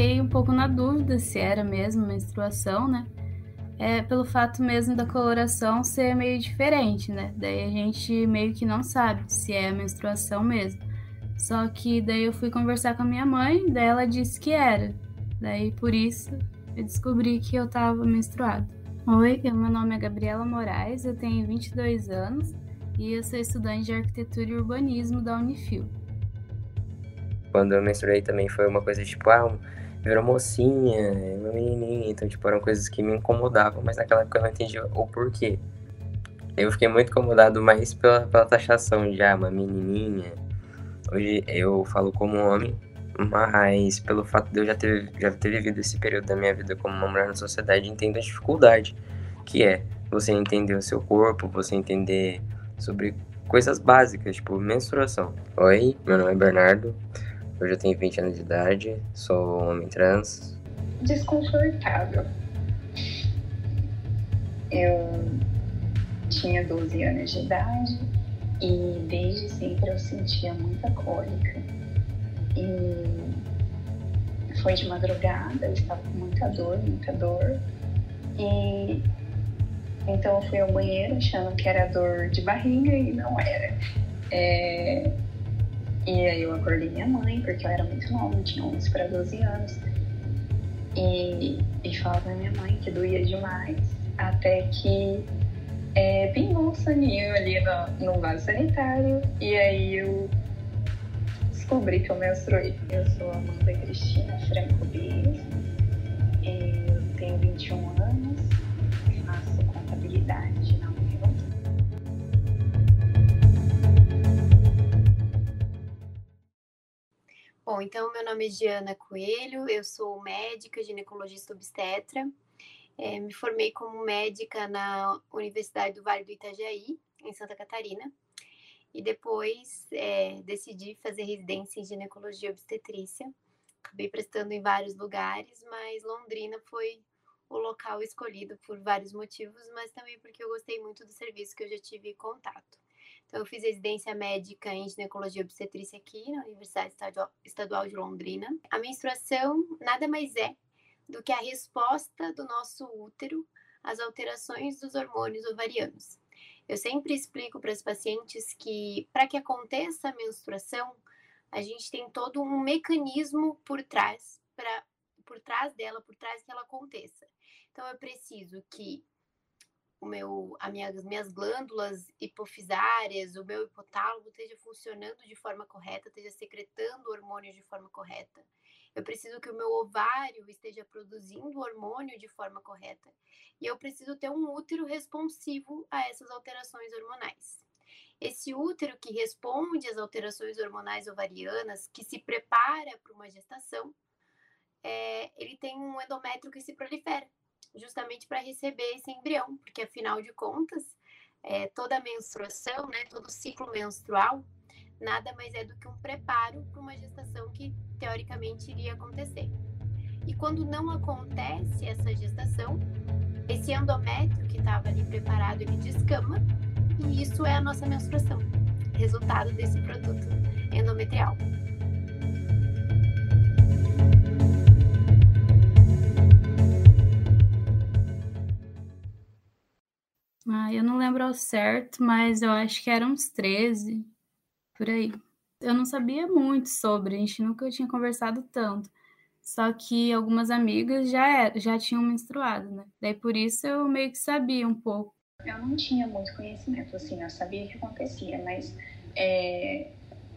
fiquei um pouco na dúvida se era mesmo menstruação, né? É pelo fato mesmo da coloração ser meio diferente, né? Daí a gente meio que não sabe se é menstruação mesmo. Só que daí eu fui conversar com a minha mãe, daí ela disse que era. Daí por isso eu descobri que eu tava menstruada. Oi, meu nome é Gabriela Moraes, eu tenho 22 anos e eu sou estudante de arquitetura e urbanismo da Unifil. Quando eu menstruei também foi uma coisa tipo, ah, virou mocinha, uma menininha, então tipo, eram coisas que me incomodavam, mas naquela época eu não entendia o porquê. Eu fiquei muito incomodado mais pela, pela taxação de, ah, uma menininha. Hoje eu falo como homem, mas pelo fato de eu já ter, já ter vivido esse período da minha vida como uma mulher na sociedade, entendo a dificuldade que é você entender o seu corpo, você entender sobre coisas básicas, tipo menstruação. Oi, meu nome é Bernardo, hoje eu tenho 20 anos de idade, sou homem trans. Desconfortável. Eu tinha 12 anos de idade e desde sempre eu sentia muita cólica. E foi de madrugada, eu estava com muita dor, muita dor. E então eu fui ao banheiro achando que era dor de barriga e não era. É... E aí eu acordei minha mãe, porque eu era muito nova, tinha 11 para 12 anos. E, e falava pra minha mãe que doía demais. Até que é, pingou um saninho ali no, no vaso sanitário. E aí eu descobri que eu menstruei. Eu sou Amanda Cristina Franco Bias. Bom, então meu nome é Diana Coelho, eu sou médica, ginecologista obstetra. É, me formei como médica na Universidade do Vale do Itajaí, em Santa Catarina. E depois é, decidi fazer residência em ginecologia obstetrícia. Acabei prestando em vários lugares, mas Londrina foi o local escolhido por vários motivos, mas também porque eu gostei muito do serviço que eu já tive contato. Então, eu fiz residência médica em ginecologia e obstetrícia aqui na Universidade Estadual de Londrina. A menstruação nada mais é do que a resposta do nosso útero às alterações dos hormônios ovarianos. Eu sempre explico para as pacientes que, para que aconteça a menstruação, a gente tem todo um mecanismo por trás para por trás dela, por trás que ela aconteça. Então, eu preciso que o meu, a minha, as minhas glândulas hipofisárias, o meu hipotálamo esteja funcionando de forma correta, esteja secretando hormônios de forma correta. Eu preciso que o meu ovário esteja produzindo hormônio de forma correta. E eu preciso ter um útero responsivo a essas alterações hormonais. Esse útero que responde às alterações hormonais ovarianas, que se prepara para uma gestação, é, ele tem um endométrio que se prolifera justamente para receber esse embrião, porque afinal de contas, é, toda a menstruação, né, todo ciclo menstrual, nada mais é do que um preparo para uma gestação que teoricamente iria acontecer. E quando não acontece essa gestação, esse endométrio que estava ali preparado, ele descama, e isso é a nossa menstruação, resultado desse produto endometrial. Lembro ao certo, mas eu acho que eram uns 13, por aí. Eu não sabia muito sobre, a gente nunca tinha conversado tanto. Só que algumas amigas já, era, já tinham menstruado, né? Daí por isso eu meio que sabia um pouco. Eu não tinha muito conhecimento, assim, eu sabia o que acontecia, mas é,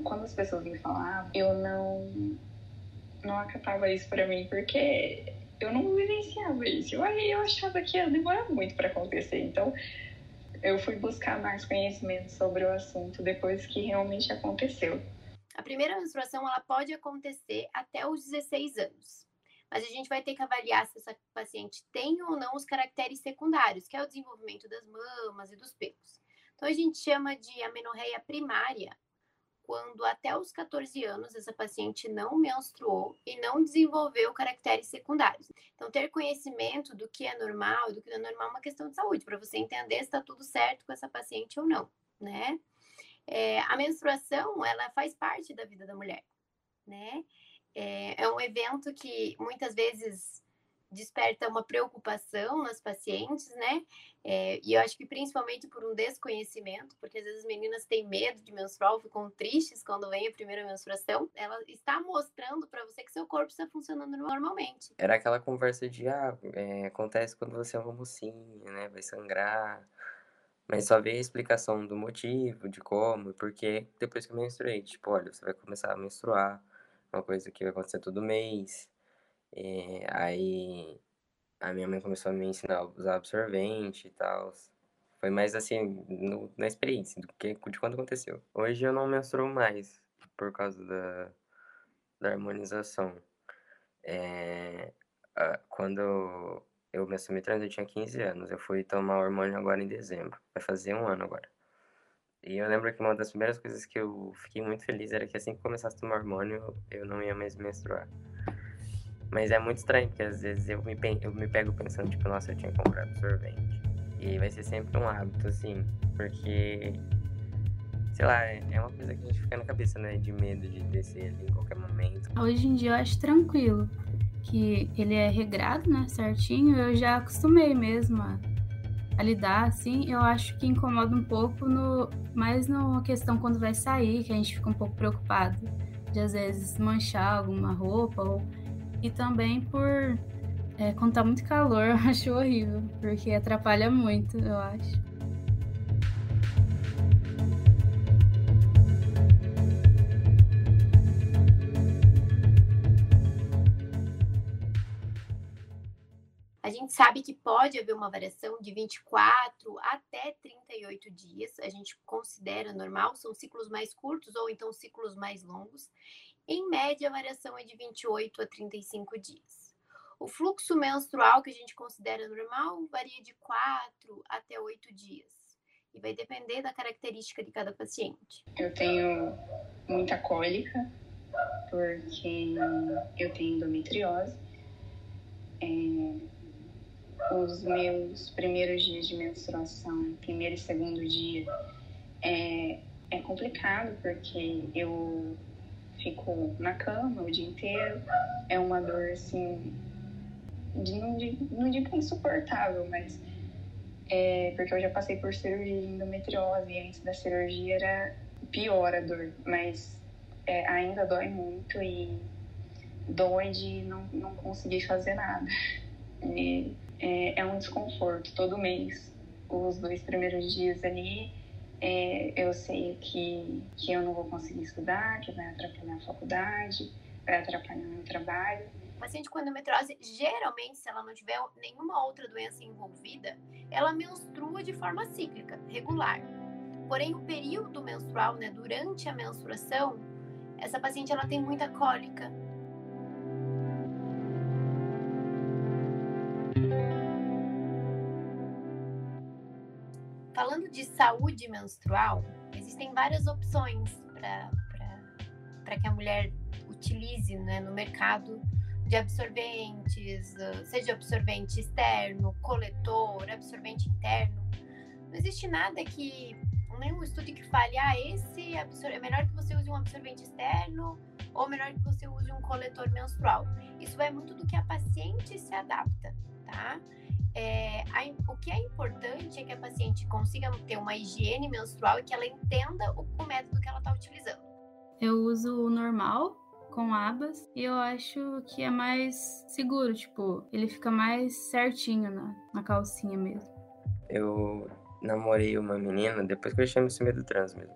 quando as pessoas me falavam, eu não, não acatava isso para mim, porque eu não vivenciava isso. Eu, eu achava que ia demorar muito para acontecer. Então, eu fui buscar mais conhecimento sobre o assunto depois que realmente aconteceu. A primeira menstruação ela pode acontecer até os 16 anos. Mas a gente vai ter que avaliar se essa paciente tem ou não os caracteres secundários, que é o desenvolvimento das mamas e dos pelos. Então a gente chama de amenorreia primária quando até os 14 anos essa paciente não menstruou e não desenvolveu caracteres secundários. Então, ter conhecimento do que é normal e do que não é normal é uma questão de saúde, para você entender se está tudo certo com essa paciente ou não, né? É, a menstruação, ela faz parte da vida da mulher, né? É, é um evento que muitas vezes desperta uma preocupação nas pacientes, né? É, e eu acho que principalmente por um desconhecimento, porque às vezes as meninas têm medo de menstruar, ficam tristes quando vem a primeira menstruação. Ela está mostrando para você que seu corpo está funcionando normalmente. Era aquela conversa de, ah, é, acontece quando você é uma mocinha, né? Vai sangrar. Mas só veio a explicação do motivo, de como e por quê, depois que eu menstruei. Tipo, olha, você vai começar a menstruar, uma coisa que vai acontecer todo mês. É, aí a minha mãe começou a me ensinar a usar absorvente e tal. Foi mais assim, no, na experiência, do que de quando aconteceu. Hoje eu não menstruo mais, por causa da, da harmonização. É, quando eu menstruei trans, eu tinha 15 anos. Eu fui tomar hormônio agora em dezembro. Vai fazer um ano agora. E eu lembro que uma das primeiras coisas que eu fiquei muito feliz era que assim que começasse a tomar hormônio, eu não ia mais menstruar. Mas é muito estranho, porque às vezes eu me, eu me pego pensando, tipo, nossa, eu tinha que comprar absorvente. E vai ser sempre um hábito, assim, porque, sei lá, é uma coisa que a gente fica na cabeça, né? De medo de descer ali em qualquer momento. Hoje em dia eu acho tranquilo, que ele é regrado, né? Certinho, eu já acostumei mesmo a, a lidar, assim. Eu acho que incomoda um pouco, no, mais na questão quando vai sair, que a gente fica um pouco preocupado de às vezes manchar alguma roupa ou e também por é, quando tá muito calor, eu acho horrível, porque atrapalha muito, eu acho. A gente sabe que pode haver uma variação de 24 até 38 dias, a gente considera normal, são ciclos mais curtos ou então ciclos mais longos. Em média, a variação é de 28 a 35 dias. O fluxo menstrual que a gente considera normal varia de 4 até 8 dias e vai depender da característica de cada paciente. Eu tenho muita cólica porque eu tenho endometriose. É, os meus primeiros dias de menstruação, primeiro e segundo dia, é, é complicado porque eu fico na cama o dia inteiro. É uma dor assim, de, não, digo, não digo insuportável, mas é porque eu já passei por cirurgia de endometriose e antes da cirurgia era pior a dor, mas é, ainda dói muito e dói de não, não conseguir fazer nada. E, é, é um desconforto todo mês. Os dois primeiros dias ali é, eu sei que, que eu não vou conseguir estudar, que vai atrapalhar a faculdade, vai atrapalhar meu trabalho. O paciente com endometriose, geralmente, se ela não tiver nenhuma outra doença envolvida, ela menstrua de forma cíclica, regular. Porém, o período menstrual, né, durante a menstruação, essa paciente ela tem muita cólica, Falando de saúde menstrual, existem várias opções para que a mulher utilize né, no mercado de absorventes, ah, seja absorvente externo, coletor, absorvente interno. Não existe nada que, nenhum estudo que fale, ah, esse é melhor que você use um absorvente externo ou melhor que você use um coletor menstrual. Isso vai muito do que a paciente se adapta, tá? É, a, o que é importante é que a paciente consiga ter uma higiene menstrual e que ela entenda o, o método que ela está utilizando. Eu uso o normal com abas e eu acho que é mais seguro, tipo, ele fica mais certinho na, na calcinha mesmo. Eu namorei uma menina depois que eu chamei esse medo trans mesmo,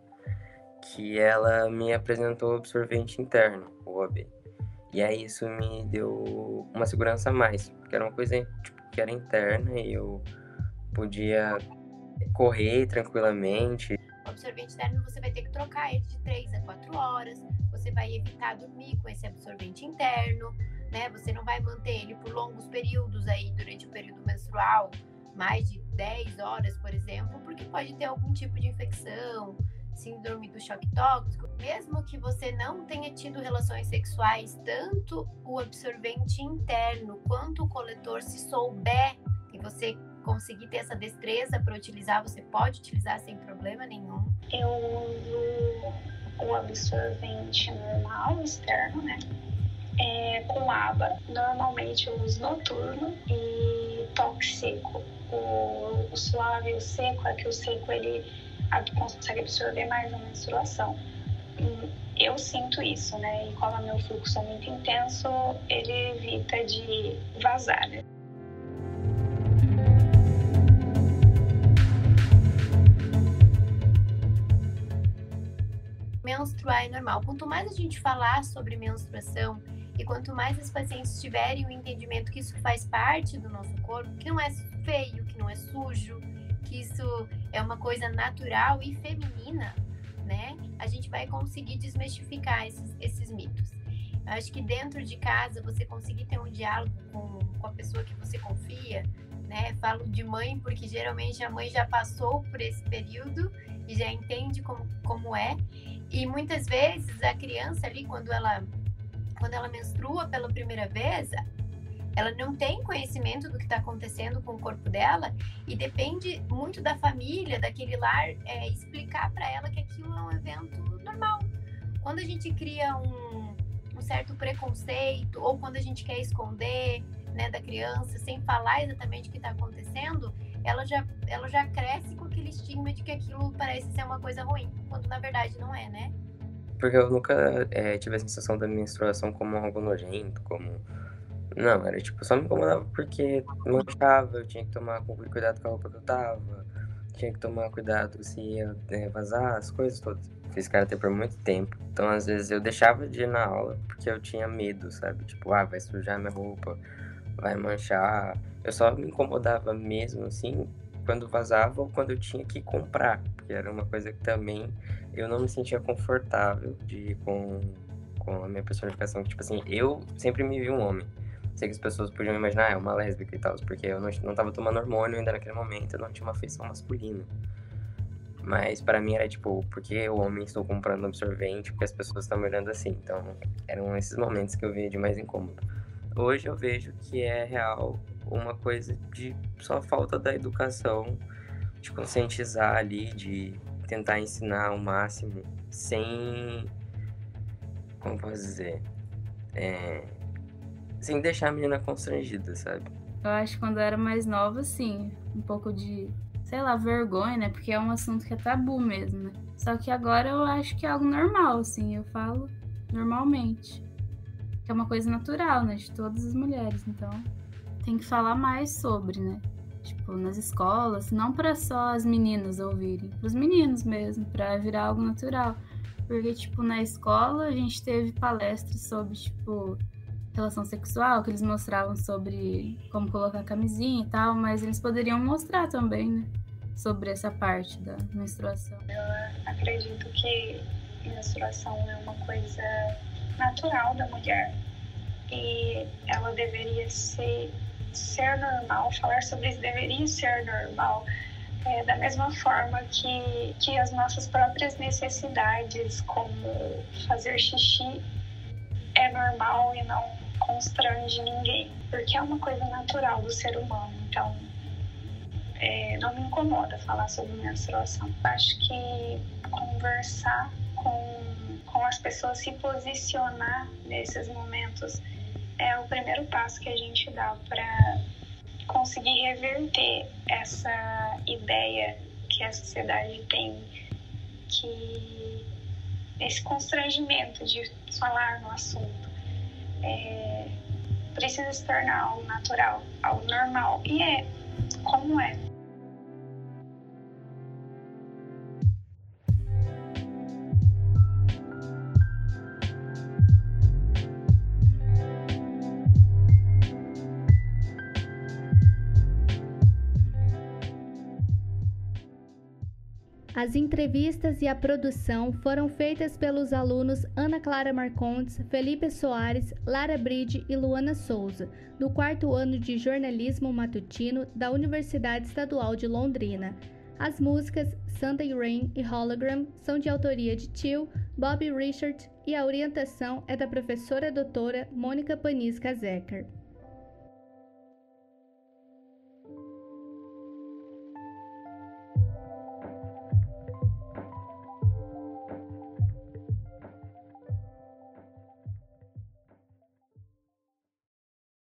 que ela me apresentou o absorvente interno, o OB. E aí isso me deu uma segurança a mais, porque era uma coisa tipo, que era interna e eu podia correr tranquilamente. O absorvente interno você vai ter que trocar ele de 3 a 4 horas, você vai evitar dormir com esse absorvente interno, né? Você não vai manter ele por longos períodos aí durante o período menstrual, mais de 10 horas, por exemplo, porque pode ter algum tipo de infecção, síndrome do choque tóxico, mesmo que você não tenha tido relações sexuais, tanto o absorvente interno quanto o coletor, se souber e você conseguir ter essa destreza para utilizar, você pode utilizar sem problema nenhum. Eu uso o absorvente normal externo, né? é, com aba. Normalmente eu uso noturno e toque seco. O, o suave e o seco é que o seco ele consegue absorver mais a menstruação. Eu sinto isso, né? E como meu fluxo é muito intenso, ele evita de vazar. Né? menstruar é normal. Quanto mais a gente falar sobre menstruação e quanto mais as pacientes tiverem o entendimento que isso faz parte do nosso corpo, que não é feio, que não é sujo, que isso é uma coisa natural e feminina, né? A gente vai conseguir desmistificar esses, esses mitos. Eu acho que dentro de casa você conseguir ter um diálogo com, com a pessoa que você confia, né? Falo de mãe porque geralmente a mãe já passou por esse período e já entende como, como é. E muitas vezes a criança ali, quando ela, quando ela menstrua pela primeira vez, ela não tem conhecimento do que está acontecendo com o corpo dela e depende muito da família, daquele lar, é, explicar para ela que aquilo é um evento normal. Quando a gente cria um, um certo preconceito ou quando a gente quer esconder né, da criança sem falar exatamente o que está acontecendo, ela já, ela já cresce com aquele estigma de que aquilo parece ser uma coisa ruim, quando na verdade não é, né? Porque eu nunca é, tive a sensação da menstruação como algo nojento, como. Não, era tipo, só me incomodava porque manchava, eu tinha que tomar cuidado com a roupa que eu tava, tinha que tomar cuidado se ia é, vazar, as coisas todas. Fiz karatê por muito tempo, então às vezes eu deixava de ir na aula porque eu tinha medo, sabe? Tipo, ah, vai sujar minha roupa, vai manchar. Eu só me incomodava mesmo, assim, quando vazava ou quando eu tinha que comprar, porque era uma coisa que também eu não me sentia confortável de ir com, com a minha personificação, tipo assim, eu sempre me vi um homem. Sei que as pessoas podiam imaginar, ah, é uma lésbica e tal, porque eu não, não tava tomando hormônio ainda naquele momento, eu não tinha uma afeição masculina. Mas para mim era tipo, porque eu homem estou comprando absorvente, porque as pessoas estão me olhando assim. Então, eram esses momentos que eu via de mais incômodo. Hoje eu vejo que é real uma coisa de só falta da educação, de conscientizar ali, de tentar ensinar o máximo, sem. Como posso dizer? É, sem deixar a menina constrangida, sabe? Eu acho que quando eu era mais nova, sim, um pouco de, sei lá, vergonha, né? Porque é um assunto que é tabu mesmo, né? Só que agora eu acho que é algo normal, assim, eu falo normalmente que é uma coisa natural, né, de todas as mulheres. Então, tem que falar mais sobre, né? Tipo, nas escolas, não para só as meninas ouvirem, para os meninos mesmo, para virar algo natural. Porque, tipo, na escola a gente teve palestras sobre, tipo, relação sexual, que eles mostravam sobre como colocar camisinha e tal, mas eles poderiam mostrar também, né? Sobre essa parte da menstruação. Eu acredito que menstruação é uma coisa natural da mulher e ela deveria ser, ser normal, falar sobre isso deveria ser normal. É, da mesma forma que, que as nossas próprias necessidades, como fazer xixi, é normal e não constrange ninguém, porque é uma coisa natural do ser humano. Então, é, não me incomoda falar sobre menstruação. Acho que conversar com com as pessoas se posicionar nesses momentos é o primeiro passo que a gente dá para conseguir reverter essa ideia que a sociedade tem que esse constrangimento de falar no assunto é, precisa se tornar algo natural, algo normal e é como é. As entrevistas e a produção foram feitas pelos alunos Ana Clara Marcondes, Felipe Soares, Lara Bride e Luana Souza, do quarto ano de jornalismo matutino da Universidade Estadual de Londrina. As músicas Sunday Rain e Hologram são de autoria de Tio, Bob Richard e a orientação é da professora doutora Mônica Panisca Zecker.